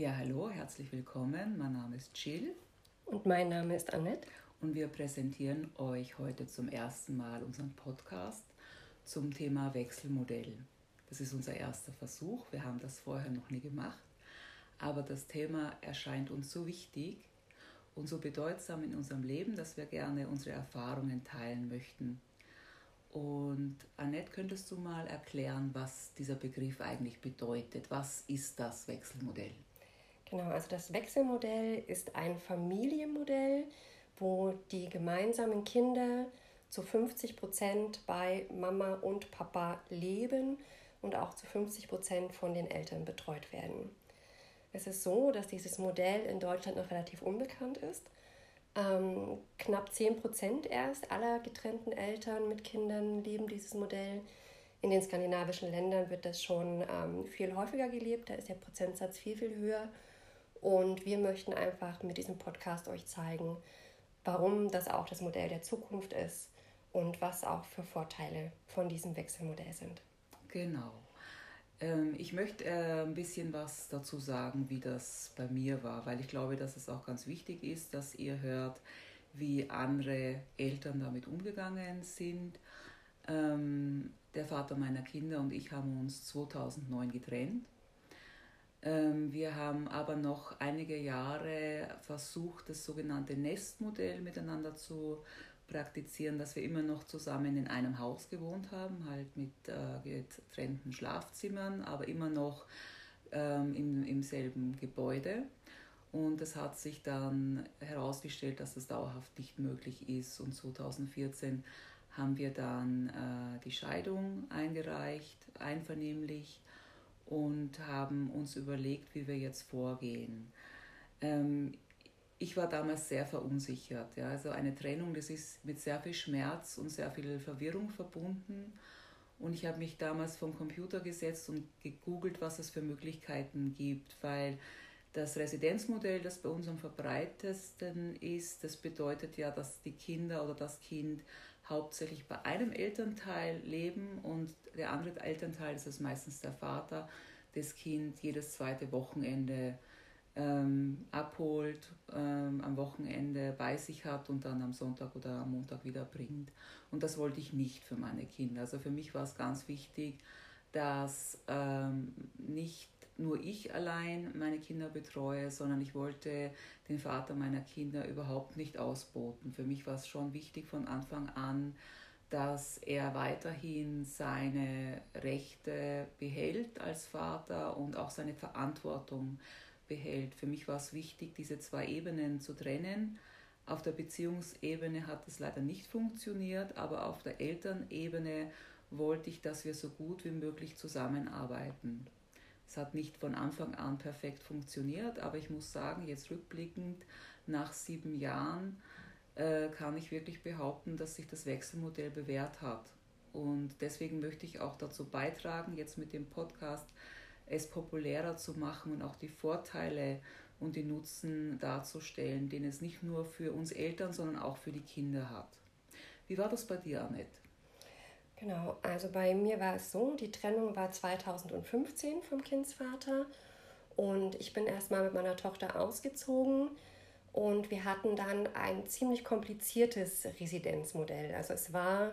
Ja, hallo, herzlich willkommen. Mein Name ist Jill. Und mein Name ist Annette. Und wir präsentieren euch heute zum ersten Mal unseren Podcast zum Thema Wechselmodell. Das ist unser erster Versuch. Wir haben das vorher noch nie gemacht. Aber das Thema erscheint uns so wichtig und so bedeutsam in unserem Leben, dass wir gerne unsere Erfahrungen teilen möchten. Und Annette, könntest du mal erklären, was dieser Begriff eigentlich bedeutet? Was ist das Wechselmodell? Genau, also das Wechselmodell ist ein Familienmodell, wo die gemeinsamen Kinder zu 50 Prozent bei Mama und Papa leben und auch zu 50 Prozent von den Eltern betreut werden. Es ist so, dass dieses Modell in Deutschland noch relativ unbekannt ist. Ähm, knapp 10 Prozent erst aller getrennten Eltern mit Kindern leben dieses Modell. In den skandinavischen Ländern wird das schon ähm, viel häufiger gelebt. Da ist der Prozentsatz viel, viel höher. Und wir möchten einfach mit diesem Podcast euch zeigen, warum das auch das Modell der Zukunft ist und was auch für Vorteile von diesem Wechselmodell sind. Genau. Ähm, ich möchte äh, ein bisschen was dazu sagen, wie das bei mir war, weil ich glaube, dass es auch ganz wichtig ist, dass ihr hört, wie andere Eltern damit umgegangen sind. Ähm, der Vater meiner Kinder und ich haben uns 2009 getrennt wir haben aber noch einige Jahre versucht, das sogenannte Nestmodell miteinander zu praktizieren, dass wir immer noch zusammen in einem Haus gewohnt haben, halt mit äh, getrennten Schlafzimmern, aber immer noch ähm, im, im selben Gebäude. Und es hat sich dann herausgestellt, dass das dauerhaft nicht möglich ist. Und 2014 haben wir dann äh, die Scheidung eingereicht, einvernehmlich und haben uns überlegt, wie wir jetzt vorgehen. Ähm, ich war damals sehr verunsichert. Ja. Also eine Trennung, das ist mit sehr viel Schmerz und sehr viel Verwirrung verbunden. Und ich habe mich damals vom Computer gesetzt und gegoogelt, was es für Möglichkeiten gibt, weil das Residenzmodell, das bei uns am verbreitetsten ist, das bedeutet ja, dass die Kinder oder das Kind hauptsächlich bei einem Elternteil leben und der andere Elternteil, das ist meistens der Vater, das Kind jedes zweite Wochenende ähm, abholt, ähm, am Wochenende bei sich hat und dann am Sonntag oder am Montag wieder bringt. Und das wollte ich nicht für meine Kinder. Also für mich war es ganz wichtig, dass ähm, nicht nur ich allein meine Kinder betreue, sondern ich wollte den Vater meiner Kinder überhaupt nicht ausboten. Für mich war es schon wichtig von Anfang an, dass er weiterhin seine Rechte behält als Vater und auch seine Verantwortung behält. Für mich war es wichtig, diese zwei Ebenen zu trennen. Auf der Beziehungsebene hat es leider nicht funktioniert, aber auf der Elternebene wollte ich, dass wir so gut wie möglich zusammenarbeiten. Es hat nicht von Anfang an perfekt funktioniert, aber ich muss sagen, jetzt rückblickend nach sieben Jahren äh, kann ich wirklich behaupten, dass sich das Wechselmodell bewährt hat. Und deswegen möchte ich auch dazu beitragen, jetzt mit dem Podcast es populärer zu machen und auch die Vorteile und die Nutzen darzustellen, den es nicht nur für uns Eltern, sondern auch für die Kinder hat. Wie war das bei dir, Annette? Genau, also bei mir war es so, die Trennung war 2015 vom Kindsvater und ich bin erstmal mit meiner Tochter ausgezogen und wir hatten dann ein ziemlich kompliziertes Residenzmodell. Also es war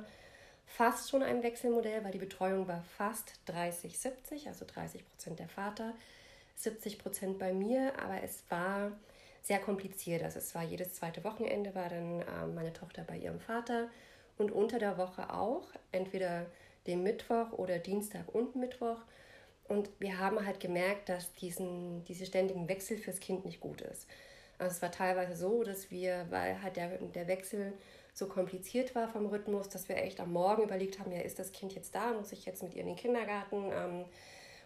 fast schon ein Wechselmodell, weil die Betreuung war fast 30-70, also 30 Prozent der Vater, 70 Prozent bei mir, aber es war sehr kompliziert. Also es war jedes zweite Wochenende war dann äh, meine Tochter bei ihrem Vater und unter der Woche auch, entweder den Mittwoch oder Dienstag und Mittwoch. Und wir haben halt gemerkt, dass diesen, diese ständigen Wechsel fürs Kind nicht gut ist. Also es war teilweise so, dass wir, weil halt der, der Wechsel so kompliziert war vom Rhythmus, dass wir echt am Morgen überlegt haben, ja, ist das Kind jetzt da? Muss ich jetzt mit ihr in den Kindergarten? Ähm,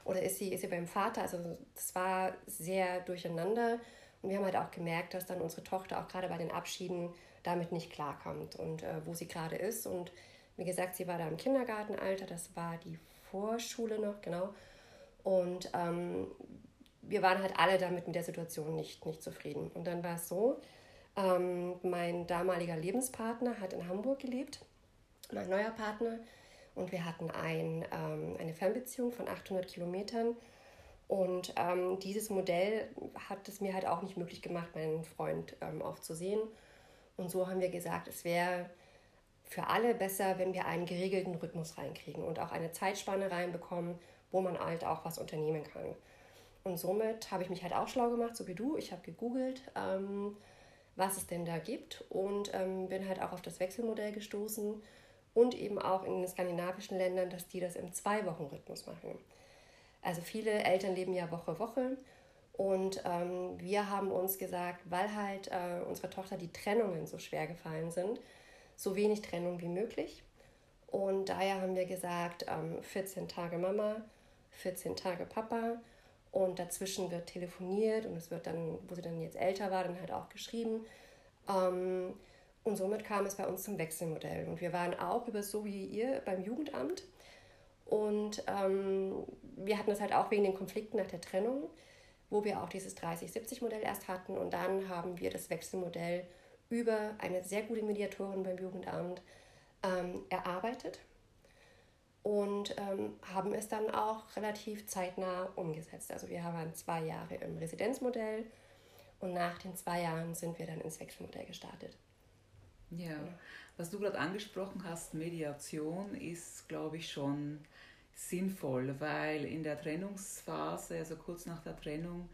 oder ist sie, ist sie beim Vater? Also das war sehr durcheinander. Und wir haben halt auch gemerkt, dass dann unsere Tochter auch gerade bei den Abschieden damit nicht klarkommt und äh, wo sie gerade ist. Und wie gesagt, sie war da im Kindergartenalter, das war die Vorschule noch, genau. Und ähm, wir waren halt alle damit mit der Situation nicht, nicht zufrieden. Und dann war es so, ähm, mein damaliger Lebenspartner hat in Hamburg gelebt, mein neuer Partner, und wir hatten ein, ähm, eine Fernbeziehung von 800 Kilometern. Und ähm, dieses Modell hat es mir halt auch nicht möglich gemacht, meinen Freund ähm, oft zu sehen. Und so haben wir gesagt, es wäre für alle besser, wenn wir einen geregelten Rhythmus reinkriegen und auch eine Zeitspanne reinbekommen, wo man halt auch was unternehmen kann. Und somit habe ich mich halt auch schlau gemacht, so wie du. Ich habe gegoogelt, ähm, was es denn da gibt und ähm, bin halt auch auf das Wechselmodell gestoßen und eben auch in den skandinavischen Ländern, dass die das im Zwei-Wochen-Rhythmus machen. Also viele Eltern leben ja Woche Woche und ähm, wir haben uns gesagt, weil halt äh, unserer Tochter die Trennungen so schwer gefallen sind, so wenig Trennung wie möglich. Und daher haben wir gesagt, ähm, 14 Tage Mama, 14 Tage Papa und dazwischen wird telefoniert und es wird dann, wo sie dann jetzt älter war, dann halt auch geschrieben. Ähm, und somit kam es bei uns zum Wechselmodell. Und wir waren auch über so wie ihr beim Jugendamt und ähm, wir hatten das halt auch wegen den Konflikten nach der Trennung, wo wir auch dieses 30-70-Modell erst hatten. Und dann haben wir das Wechselmodell über eine sehr gute Mediatorin beim Jugendamt ähm, erarbeitet und ähm, haben es dann auch relativ zeitnah umgesetzt. Also wir waren zwei Jahre im Residenzmodell und nach den zwei Jahren sind wir dann ins Wechselmodell gestartet. Ja, was du gerade angesprochen hast, Mediation ist, glaube ich, schon sinnvoll, weil in der Trennungsphase, also kurz nach der Trennung,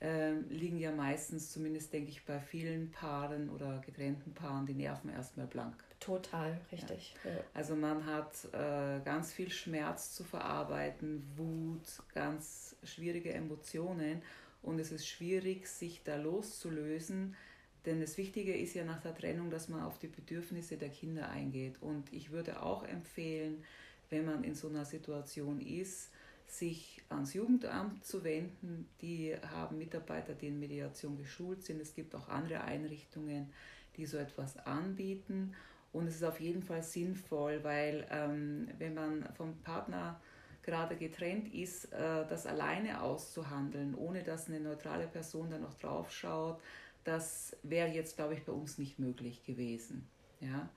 äh, liegen ja meistens, zumindest denke ich bei vielen Paaren oder getrennten Paaren, die Nerven erstmal blank. Total, richtig. Ja. Also man hat äh, ganz viel Schmerz zu verarbeiten, Wut, ganz schwierige Emotionen und es ist schwierig, sich da loszulösen, denn das Wichtige ist ja nach der Trennung, dass man auf die Bedürfnisse der Kinder eingeht. Und ich würde auch empfehlen, wenn man in so einer Situation ist, sich ans Jugendamt zu wenden. Die haben Mitarbeiter, die in Mediation geschult sind. Es gibt auch andere Einrichtungen, die so etwas anbieten. Und es ist auf jeden Fall sinnvoll, weil ähm, wenn man vom Partner gerade getrennt ist, äh, das alleine auszuhandeln, ohne dass eine neutrale Person da noch drauf schaut, das wäre jetzt, glaube ich, bei uns nicht möglich gewesen. Ja.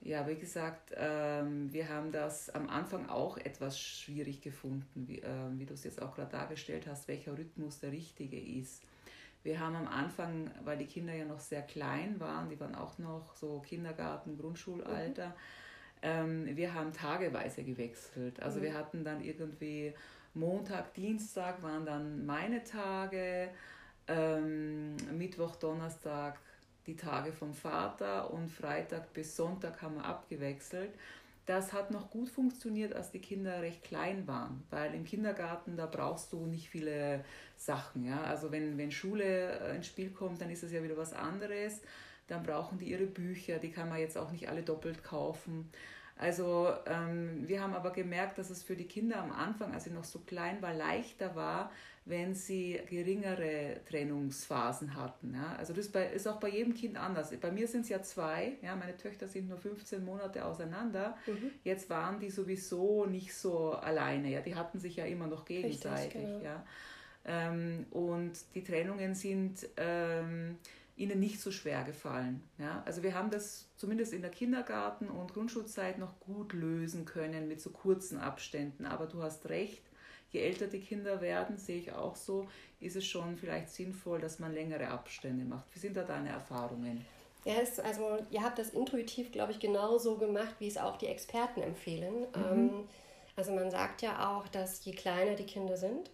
Ja, wie gesagt, ähm, wir haben das am Anfang auch etwas schwierig gefunden, wie, äh, wie du es jetzt auch gerade dargestellt hast, welcher Rhythmus der richtige ist. Wir haben am Anfang, weil die Kinder ja noch sehr klein waren, die waren auch noch so Kindergarten, Grundschulalter, mhm. ähm, wir haben tageweise gewechselt. Also mhm. wir hatten dann irgendwie Montag, Dienstag waren dann meine Tage, ähm, Mittwoch, Donnerstag die Tage vom Vater und Freitag bis Sonntag haben wir abgewechselt. Das hat noch gut funktioniert, als die Kinder recht klein waren, weil im Kindergarten, da brauchst du nicht viele Sachen. Ja? Also wenn, wenn Schule äh, ins Spiel kommt, dann ist es ja wieder was anderes. Dann brauchen die ihre Bücher, die kann man jetzt auch nicht alle doppelt kaufen. Also ähm, wir haben aber gemerkt, dass es für die Kinder am Anfang, als sie noch so klein war, leichter war, wenn sie geringere Trennungsphasen hatten. Ja? Also das ist auch bei jedem Kind anders. Bei mir sind es ja zwei, ja? meine Töchter sind nur 15 Monate auseinander. Mhm. Jetzt waren die sowieso nicht so alleine, ja? die hatten sich ja immer noch gegenseitig. Richtig, genau. ja? Ähm, und die Trennungen sind ähm, ihnen nicht so schwer gefallen. Ja? Also wir haben das zumindest in der Kindergarten- und Grundschulzeit noch gut lösen können mit so kurzen Abständen. Aber du hast recht, je älter die Kinder werden, sehe ich auch so, ist es schon vielleicht sinnvoll, dass man längere Abstände macht. Wie sind da deine Erfahrungen? Ja, es, also ihr habt das intuitiv, glaube ich, genauso gemacht, wie es auch die Experten empfehlen. Mhm. Ähm, also man sagt ja auch, dass je kleiner die Kinder sind,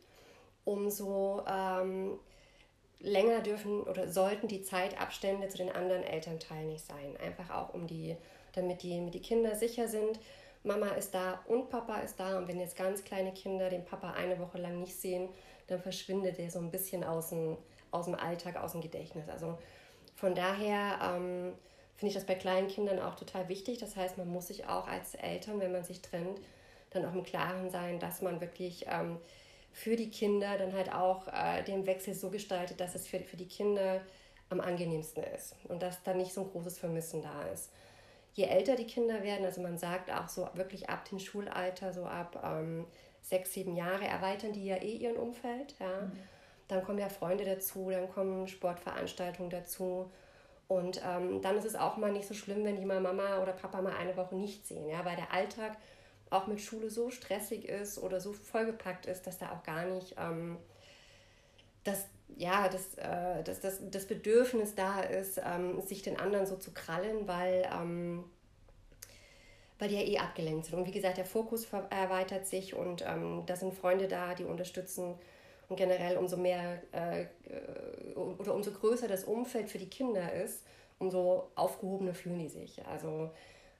umso ähm, länger dürfen oder sollten die Zeitabstände zu den anderen Elternteilen nicht sein. Einfach auch um die, damit die, damit die Kinder sicher sind, Mama ist da und Papa ist da. Und wenn jetzt ganz kleine Kinder den Papa eine Woche lang nicht sehen, dann verschwindet der so ein bisschen aus dem, aus dem Alltag, aus dem Gedächtnis. Also von daher ähm, finde ich das bei kleinen Kindern auch total wichtig. Das heißt, man muss sich auch als Eltern, wenn man sich trennt, dann auch im Klaren sein, dass man wirklich ähm, für die Kinder dann halt auch äh, den Wechsel so gestaltet, dass es für, für die Kinder am angenehmsten ist und dass da nicht so ein großes Vermissen da ist je älter die Kinder werden, also man sagt auch so wirklich ab dem Schulalter, so ab ähm, sechs, sieben Jahre, erweitern die ja eh ihren Umfeld. Ja? Mhm. Dann kommen ja Freunde dazu, dann kommen Sportveranstaltungen dazu. Und ähm, dann ist es auch mal nicht so schlimm, wenn die mal Mama oder Papa mal eine Woche nicht sehen, ja? weil der Alltag auch mit Schule so stressig ist oder so vollgepackt ist, dass da auch gar nicht ähm, das, ja, das, äh, das, das, das Bedürfnis da ist, ähm, sich den anderen so zu krallen, weil, ähm, weil die ja eh abgelenkt sind. Und wie gesagt, der Fokus erweitert sich und ähm, da sind Freunde da, die unterstützen. Und generell umso mehr äh, oder umso größer das Umfeld für die Kinder ist, umso aufgehobener fühlen die sich. Also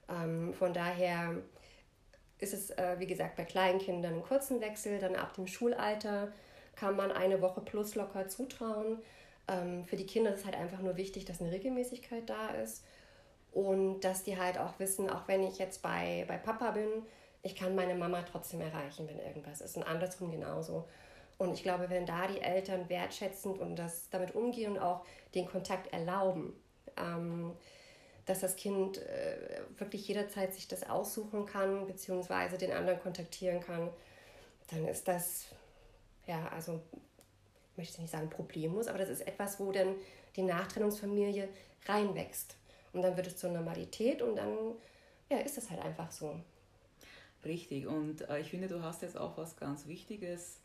ähm, von daher ist es, äh, wie gesagt, bei kleinen Kindern einen kurzen Wechsel, dann ab dem Schulalter kann man eine Woche plus locker zutrauen. Ähm, für die Kinder ist es halt einfach nur wichtig, dass eine Regelmäßigkeit da ist und dass die halt auch wissen, auch wenn ich jetzt bei, bei Papa bin, ich kann meine Mama trotzdem erreichen, wenn irgendwas ist und andersrum genauso. Und ich glaube, wenn da die Eltern wertschätzend und das damit umgehen und auch den Kontakt erlauben, ähm, dass das Kind äh, wirklich jederzeit sich das aussuchen kann, beziehungsweise den anderen kontaktieren kann, dann ist das ja, also ich möchte nicht sagen problemlos, aber das ist etwas, wo dann die Nachtrennungsfamilie reinwächst. Und dann wird es zur Normalität und dann ja, ist das halt einfach so. Richtig, und äh, ich finde, du hast jetzt auch was ganz Wichtiges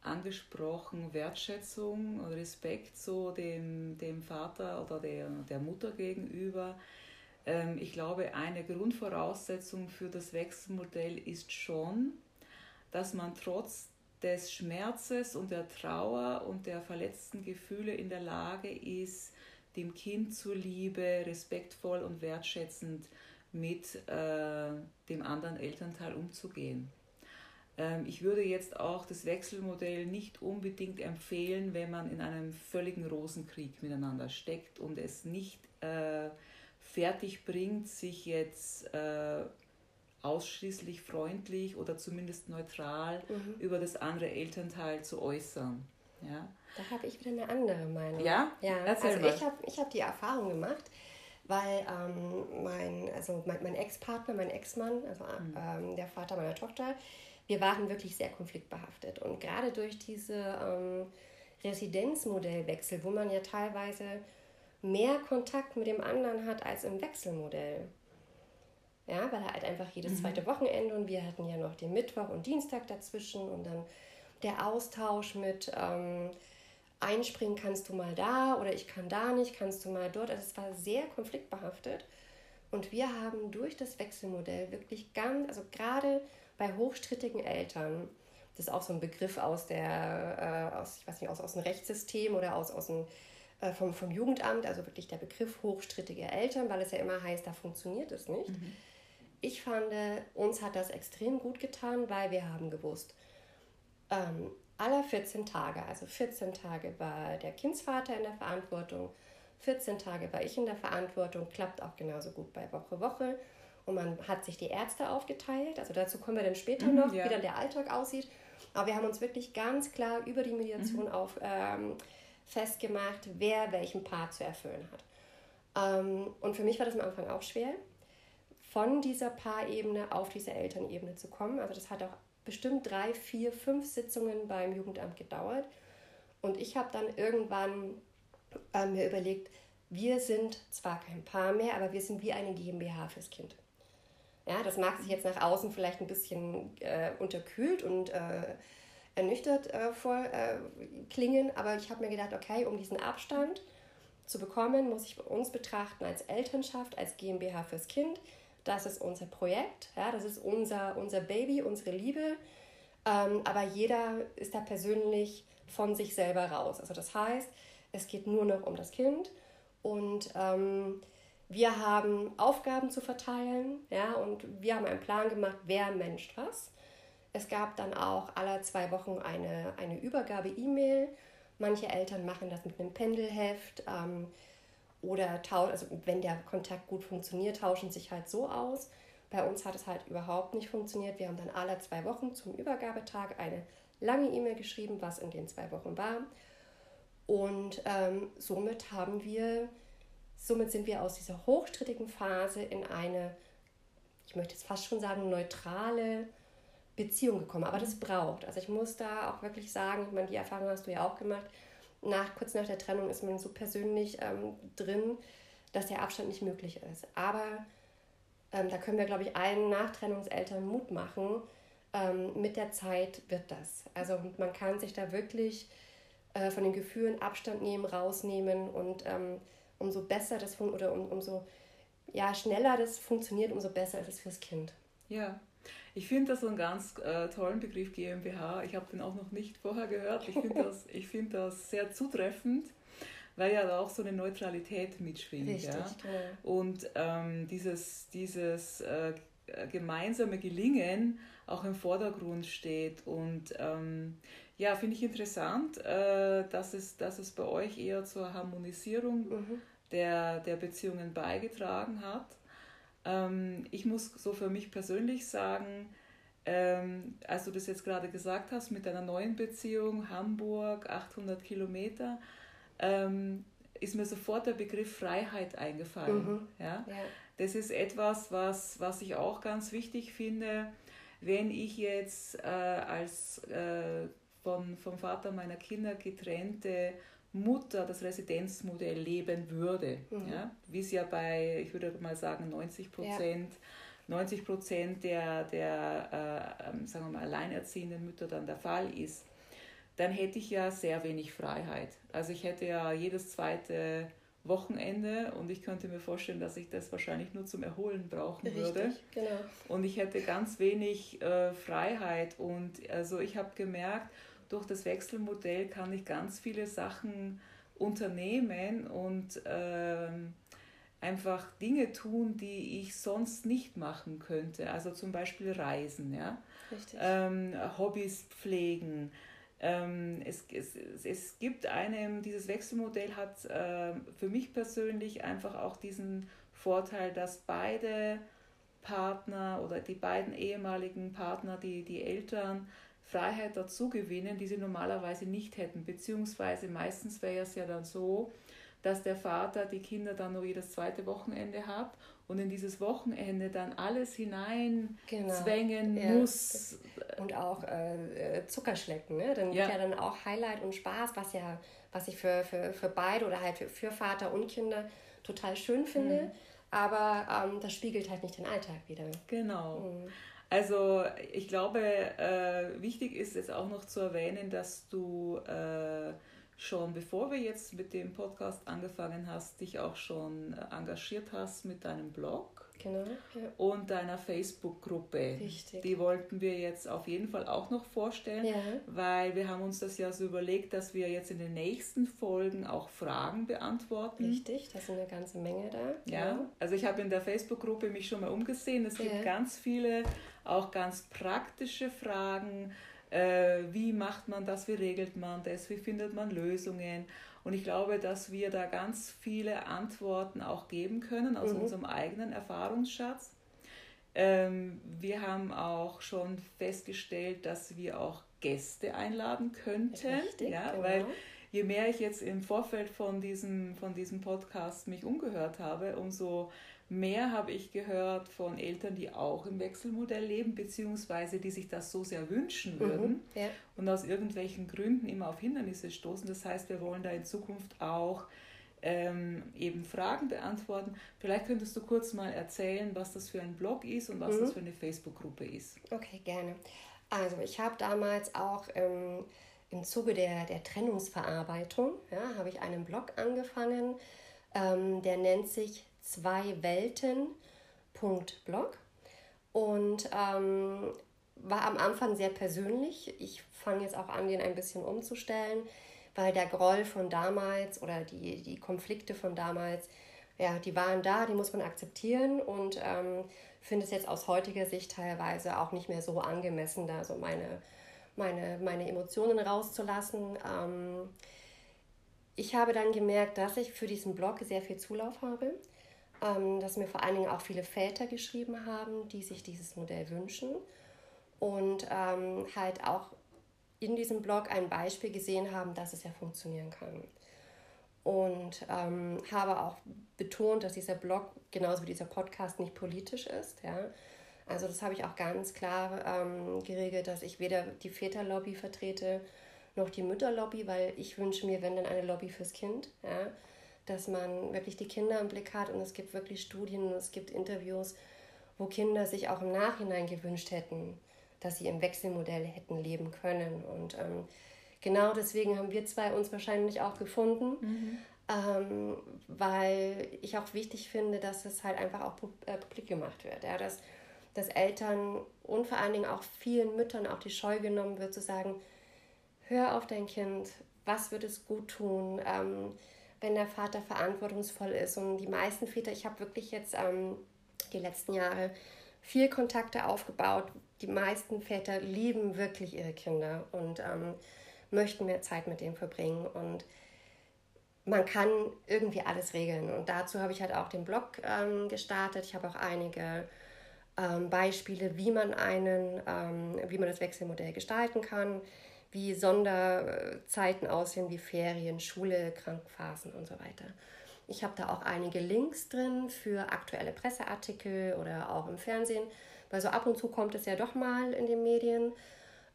angesprochen, Wertschätzung und Respekt so dem, dem Vater oder der, der Mutter gegenüber. Ähm, ich glaube, eine Grundvoraussetzung für das Wechselmodell ist schon, dass man trotz des Schmerzes und der Trauer und der verletzten Gefühle in der Lage ist, dem Kind zuliebe respektvoll und wertschätzend mit äh, dem anderen Elternteil umzugehen. Ähm, ich würde jetzt auch das Wechselmodell nicht unbedingt empfehlen, wenn man in einem völligen Rosenkrieg miteinander steckt und es nicht äh, fertig bringt, sich jetzt äh, ausschließlich freundlich oder zumindest neutral mhm. über das andere Elternteil zu äußern. Ja? Da habe ich wieder eine andere Meinung. Ja? Ja, Erzähl also mal. ich habe ich hab die Erfahrung gemacht, weil ähm, mein, also mein, mein Ex-Partner, mein Ex-Mann, also mhm. ähm, der Vater meiner Tochter, wir waren wirklich sehr konfliktbehaftet. Und gerade durch diese ähm, Residenzmodellwechsel, wo man ja teilweise mehr Kontakt mit dem anderen hat als im Wechselmodell, ja, weil er halt einfach jedes mhm. zweite Wochenende und wir hatten ja noch den Mittwoch und Dienstag dazwischen und dann der Austausch mit ähm, einspringen kannst du mal da oder ich kann da nicht, kannst du mal dort. Also es war sehr konfliktbehaftet und wir haben durch das Wechselmodell wirklich ganz, also gerade bei hochstrittigen Eltern, das ist auch so ein Begriff aus der, äh, aus, ich weiß nicht, aus, aus dem Rechtssystem oder aus, aus dem, äh, vom, vom Jugendamt, also wirklich der Begriff hochstrittige Eltern, weil es ja immer heißt, da funktioniert es nicht. Mhm ich fand, uns hat das extrem gut getan, weil wir haben gewusst, ähm, alle 14 Tage, also 14 Tage war der Kindsvater in der Verantwortung, 14 Tage war ich in der Verantwortung, klappt auch genauso gut bei Woche Woche. Und man hat sich die Ärzte aufgeteilt, also dazu kommen wir dann später mhm, noch, ja. wie dann der Alltag aussieht. Aber wir haben uns wirklich ganz klar über die Mediation mhm. auf, ähm, festgemacht, wer welchen Part zu erfüllen hat. Ähm, und für mich war das am Anfang auch schwer, von dieser Paarebene auf diese Elternebene zu kommen. Also das hat auch bestimmt drei, vier, fünf Sitzungen beim Jugendamt gedauert. Und ich habe dann irgendwann äh, mir überlegt, wir sind zwar kein Paar mehr, aber wir sind wie eine GmbH fürs Kind. Ja, das mag sich jetzt nach außen vielleicht ein bisschen äh, unterkühlt und äh, ernüchtert äh, vorklingen, äh, aber ich habe mir gedacht, okay, um diesen Abstand zu bekommen, muss ich uns betrachten als Elternschaft, als GmbH fürs Kind das ist unser Projekt, ja, das ist unser, unser Baby, unsere Liebe. Ähm, aber jeder ist da persönlich von sich selber raus. Also das heißt, es geht nur noch um das Kind und ähm, wir haben Aufgaben zu verteilen ja, und wir haben einen Plan gemacht, wer mensch was. Es gab dann auch alle zwei Wochen eine, eine Übergabe-E-Mail. Manche Eltern machen das mit einem Pendelheft. Ähm, oder tauschen, also wenn der Kontakt gut funktioniert, tauschen sich halt so aus. Bei uns hat es halt überhaupt nicht funktioniert. Wir haben dann alle zwei Wochen zum Übergabetag eine lange E-Mail geschrieben, was in den zwei Wochen war. Und ähm, somit haben wir, somit sind wir aus dieser hochstrittigen Phase in eine, ich möchte jetzt fast schon sagen, neutrale Beziehung gekommen. Aber das braucht. Also ich muss da auch wirklich sagen, ich meine, die Erfahrung hast du ja auch gemacht nach, kurz nach der Trennung ist man so persönlich ähm, drin, dass der Abstand nicht möglich ist. Aber ähm, da können wir, glaube ich, allen Nachtrennungseltern Mut machen. Ähm, mit der Zeit wird das. Also man kann sich da wirklich äh, von den Gefühlen Abstand nehmen, rausnehmen und ähm, umso besser das funktioniert oder um, umso ja, schneller das funktioniert, umso besser ist es fürs Kind. Ja, ich finde das so einen ganz äh, tollen Begriff GmbH. Ich habe den auch noch nicht vorher gehört. Ich finde das, find das sehr zutreffend, weil ja da auch so eine Neutralität mitschwingt. Richtig, ja? Genau. Und ähm, dieses, dieses äh, gemeinsame Gelingen auch im Vordergrund steht. Und ähm, ja, finde ich interessant, äh, dass, es, dass es bei euch eher zur Harmonisierung mhm. der, der Beziehungen beigetragen hat. Ähm, ich muss so für mich persönlich sagen, ähm, als du das jetzt gerade gesagt hast mit deiner neuen Beziehung, Hamburg, 800 Kilometer, ähm, ist mir sofort der Begriff Freiheit eingefallen. Mhm. Ja? ja? Das ist etwas, was, was ich auch ganz wichtig finde, wenn ich jetzt äh, als äh, von, vom Vater meiner Kinder getrennte Mutter das Residenzmodell leben würde, mhm. ja, wie es ja bei, ich würde mal sagen, 90 Prozent, ja. 90 Prozent der, der äh, ähm, sagen wir mal, alleinerziehenden Mütter dann der Fall ist, dann hätte ich ja sehr wenig Freiheit. Also ich hätte ja jedes zweite Wochenende und ich könnte mir vorstellen, dass ich das wahrscheinlich nur zum Erholen brauchen Richtig, würde. Genau. Und ich hätte ganz wenig äh, Freiheit und also ich habe gemerkt, durch das Wechselmodell kann ich ganz viele Sachen unternehmen und ähm, einfach Dinge tun, die ich sonst nicht machen könnte. Also zum Beispiel Reisen, ja? Ähm, Hobbys pflegen. Ähm, es, es, es gibt einem, dieses Wechselmodell hat äh, für mich persönlich einfach auch diesen Vorteil, dass beide Partner oder die beiden ehemaligen Partner, die, die Eltern, Freiheit dazu gewinnen, die sie normalerweise nicht hätten. Beziehungsweise meistens wäre es ja dann so, dass der Vater die Kinder dann nur jedes zweite Wochenende hat und in dieses Wochenende dann alles hinein genau. zwängen ja. muss. Und auch äh, äh Zuckerschlecken, ne? Dann ja. ja dann auch Highlight und Spaß, was ja, was ich für, für, für beide oder halt für, für Vater und Kinder total schön finde. Mhm. Aber ähm, das spiegelt halt nicht den Alltag wieder. Genau. Mhm. Also ich glaube, äh, wichtig ist es auch noch zu erwähnen, dass du äh, schon bevor wir jetzt mit dem Podcast angefangen hast, dich auch schon äh, engagiert hast mit deinem Blog. Genau, ja. Und deiner Facebook-Gruppe. Richtig. Die wollten wir jetzt auf jeden Fall auch noch vorstellen, ja. weil wir haben uns das ja so überlegt, dass wir jetzt in den nächsten Folgen auch Fragen beantworten. Richtig, da sind eine ganze Menge da. Ja, ja. also ich habe in der Facebook-Gruppe mich schon mal umgesehen. Es gibt ganz viele, auch ganz praktische Fragen. Äh, wie macht man das, wie regelt man das, wie findet man Lösungen? Und ich glaube, dass wir da ganz viele Antworten auch geben können aus mhm. unserem eigenen Erfahrungsschatz. Ähm, wir haben auch schon festgestellt, dass wir auch Gäste einladen könnten. Richtig, ja, genau. weil je mehr ich jetzt im Vorfeld von diesem, von diesem Podcast mich umgehört habe, umso mehr habe ich gehört von Eltern, die auch im Wechselmodell leben, beziehungsweise die sich das so sehr wünschen mhm, würden mhm, ja. und aus irgendwelchen Gründen immer auf Hindernisse stoßen. Das heißt, wir wollen da in Zukunft auch ähm, eben Fragen beantworten. Vielleicht könntest du kurz mal erzählen, was das für ein Blog ist und was mhm. das für eine Facebook-Gruppe ist. Okay, gerne. Also ich habe damals auch ähm, im Zuge der, der Trennungsverarbeitung, ja, habe ich einen Blog angefangen, ähm, der nennt sich zwei Welten.blog und ähm, war am Anfang sehr persönlich. Ich fange jetzt auch an, den ein bisschen umzustellen, weil der Groll von damals oder die, die Konflikte von damals, ja, die waren da, die muss man akzeptieren und ähm, finde es jetzt aus heutiger Sicht teilweise auch nicht mehr so angemessen, da so meine, meine, meine Emotionen rauszulassen. Ähm, ich habe dann gemerkt, dass ich für diesen Blog sehr viel Zulauf habe dass mir vor allen Dingen auch viele Väter geschrieben haben, die sich dieses Modell wünschen und ähm, halt auch in diesem Blog ein Beispiel gesehen haben, dass es ja funktionieren kann. Und ähm, habe auch betont, dass dieser Blog genauso wie dieser Podcast nicht politisch ist. Ja? Also das habe ich auch ganz klar ähm, geregelt, dass ich weder die Väterlobby vertrete noch die Mütterlobby, weil ich wünsche mir, wenn dann eine Lobby fürs Kind. Ja? Dass man wirklich die Kinder im Blick hat und es gibt wirklich Studien und es gibt Interviews, wo Kinder sich auch im Nachhinein gewünscht hätten, dass sie im Wechselmodell hätten leben können. Und ähm, genau deswegen haben wir zwei uns wahrscheinlich auch gefunden, mhm. ähm, weil ich auch wichtig finde, dass es halt einfach auch äh, publik gemacht wird. Ja, dass, dass Eltern und vor allen Dingen auch vielen Müttern auch die Scheu genommen wird, zu sagen, hör auf dein Kind, was wird es gut tun, ähm, wenn der Vater verantwortungsvoll ist. Und die meisten Väter, ich habe wirklich jetzt ähm, die letzten Jahre viel Kontakte aufgebaut. Die meisten Väter lieben wirklich ihre Kinder und ähm, möchten mehr Zeit mit denen verbringen. Und man kann irgendwie alles regeln. Und dazu habe ich halt auch den Blog ähm, gestartet. Ich habe auch einige ähm, Beispiele, wie man einen, ähm, wie man das Wechselmodell gestalten kann, wie Sonderzeiten aussehen, wie Ferien, Schule, Krankphasen und so weiter. Ich habe da auch einige Links drin für aktuelle Presseartikel oder auch im Fernsehen, weil so ab und zu kommt es ja doch mal in den Medien.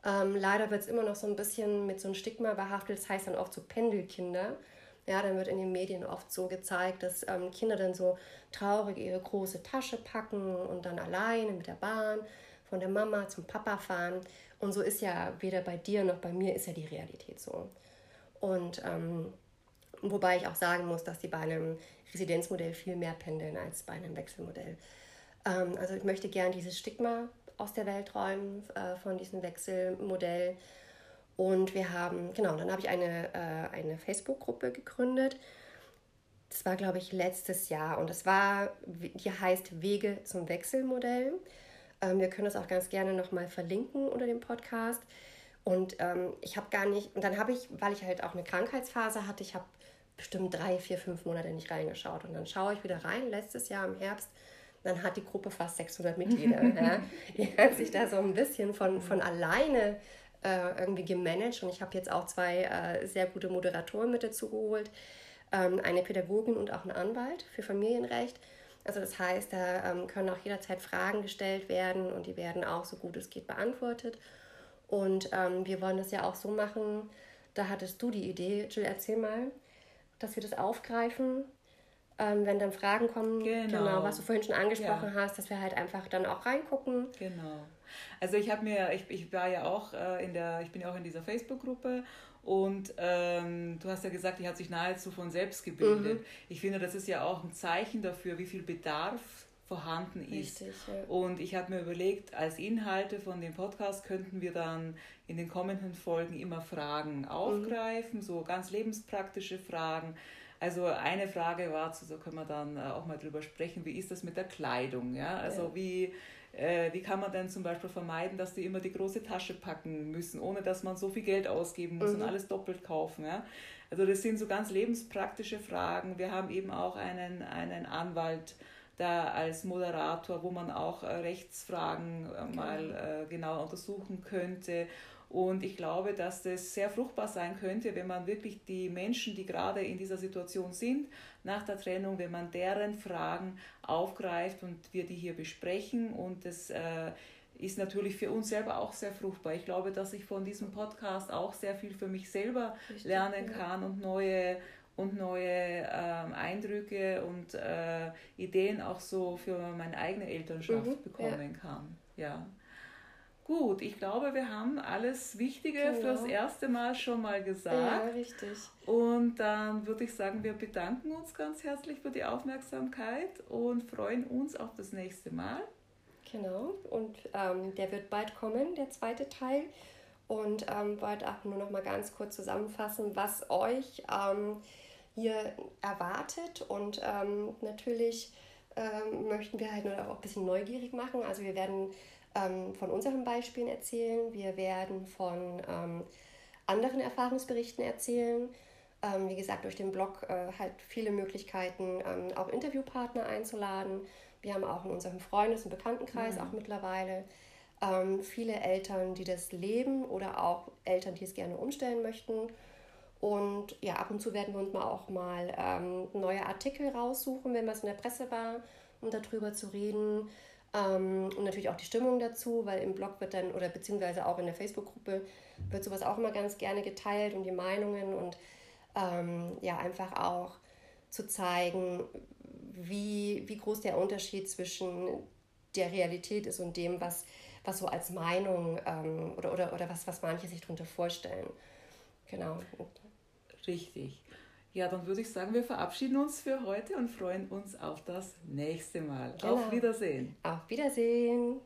Ähm, leider wird es immer noch so ein bisschen mit so einem Stigma behaftet, das heißt dann oft so Pendelkinder. Ja, dann wird in den Medien oft so gezeigt, dass ähm, Kinder dann so traurig ihre große Tasche packen und dann alleine mit der Bahn von der Mama zum Papa fahren. Und so ist ja weder bei dir noch bei mir ist ja die Realität so. Und ähm, Wobei ich auch sagen muss, dass die bei einem Residenzmodell viel mehr pendeln als bei einem Wechselmodell. Ähm, also ich möchte gern dieses Stigma aus der Welt räumen äh, von diesem Wechselmodell. Und wir haben, genau, dann habe ich eine, äh, eine Facebook-Gruppe gegründet. Das war, glaube ich, letztes Jahr. Und das war, die heißt Wege zum Wechselmodell. Ähm, wir können das auch ganz gerne nochmal verlinken unter dem Podcast. Und ähm, ich habe gar nicht, und dann habe ich, weil ich halt auch eine Krankheitsphase hatte, ich habe bestimmt drei, vier, fünf Monate nicht reingeschaut. Und dann schaue ich wieder rein, letztes Jahr im Herbst, dann hat die Gruppe fast 600 Mitglieder. ja. Die hat sich da so ein bisschen von, von alleine äh, irgendwie gemanagt. Und ich habe jetzt auch zwei äh, sehr gute Moderatoren mit dazu geholt. Ähm, eine Pädagogin und auch einen Anwalt für Familienrecht. Also das heißt, da ähm, können auch jederzeit Fragen gestellt werden und die werden auch so gut es geht beantwortet. Und ähm, wir wollen das ja auch so machen, da hattest du die Idee, Jill, erzähl mal dass wir das aufgreifen, ähm, wenn dann Fragen kommen, genau. genau. was du vorhin schon angesprochen ja. hast, dass wir halt einfach dann auch reingucken. Genau. Also ich habe mir, ich, ich war ja auch äh, in der, ich bin ja auch in dieser Facebook-Gruppe und ähm, du hast ja gesagt, die hat sich nahezu von selbst gebildet. Mhm. Ich finde, das ist ja auch ein Zeichen dafür, wie viel Bedarf vorhanden ist. Richtig, ja. Und ich habe mir überlegt, als Inhalte von dem Podcast könnten wir dann in den kommenden Folgen immer Fragen aufgreifen, mhm. so ganz lebenspraktische Fragen. Also eine Frage war, so können wir dann äh, auch mal drüber sprechen, wie ist das mit der Kleidung? Ja? Also ja. wie äh, wie kann man denn zum Beispiel vermeiden, dass die immer die große Tasche packen müssen, ohne dass man so viel Geld ausgeben muss mhm. und alles doppelt kaufen. Ja? Also das sind so ganz lebenspraktische Fragen. Wir haben eben auch einen, einen Anwalt da als Moderator, wo man auch äh, Rechtsfragen äh, genau. mal äh, genauer untersuchen könnte. Und ich glaube, dass das sehr fruchtbar sein könnte, wenn man wirklich die Menschen, die gerade in dieser Situation sind, nach der Trennung, wenn man deren Fragen aufgreift und wir die hier besprechen. Und das äh, ist natürlich für uns selber auch sehr fruchtbar. Ich glaube, dass ich von diesem Podcast auch sehr viel für mich selber Richtig, lernen kann ja. und neue und neue äh, Eindrücke und äh, Ideen auch so für meine eigene Elternschaft mhm, bekommen ja. kann. Ja. Gut, ich glaube, wir haben alles Wichtige genau. fürs erste Mal schon mal gesagt. Ja, richtig. Und dann würde ich sagen, wir bedanken uns ganz herzlich für die Aufmerksamkeit und freuen uns auf das nächste Mal. Genau, und ähm, der wird bald kommen, der zweite Teil. Und ähm, wollte auch nur noch mal ganz kurz zusammenfassen, was euch ähm, hier erwartet. Und ähm, natürlich ähm, möchten wir halt nur auch ein bisschen neugierig machen. Also wir werden ähm, von unseren Beispielen erzählen, wir werden von ähm, anderen Erfahrungsberichten erzählen. Ähm, wie gesagt, durch den Blog äh, halt viele Möglichkeiten, ähm, auch Interviewpartner einzuladen. Wir haben auch in unserem Freundes- und Bekanntenkreis mhm. auch mittlerweile viele Eltern, die das leben oder auch Eltern, die es gerne umstellen möchten. Und ja, ab und zu werden wir uns mal auch mal ähm, neue Artikel raussuchen, wenn was in der Presse war, um darüber zu reden. Ähm, und natürlich auch die Stimmung dazu, weil im Blog wird dann, oder beziehungsweise auch in der Facebook-Gruppe, wird sowas auch immer ganz gerne geteilt und die Meinungen und ähm, ja, einfach auch zu zeigen, wie, wie groß der Unterschied zwischen der Realität ist und dem, was, was so als Meinung ähm, oder, oder, oder was, was manche sich darunter vorstellen. Genau. Richtig. Ja, dann würde ich sagen, wir verabschieden uns für heute und freuen uns auf das nächste Mal. Genau. Auf Wiedersehen. Auf Wiedersehen.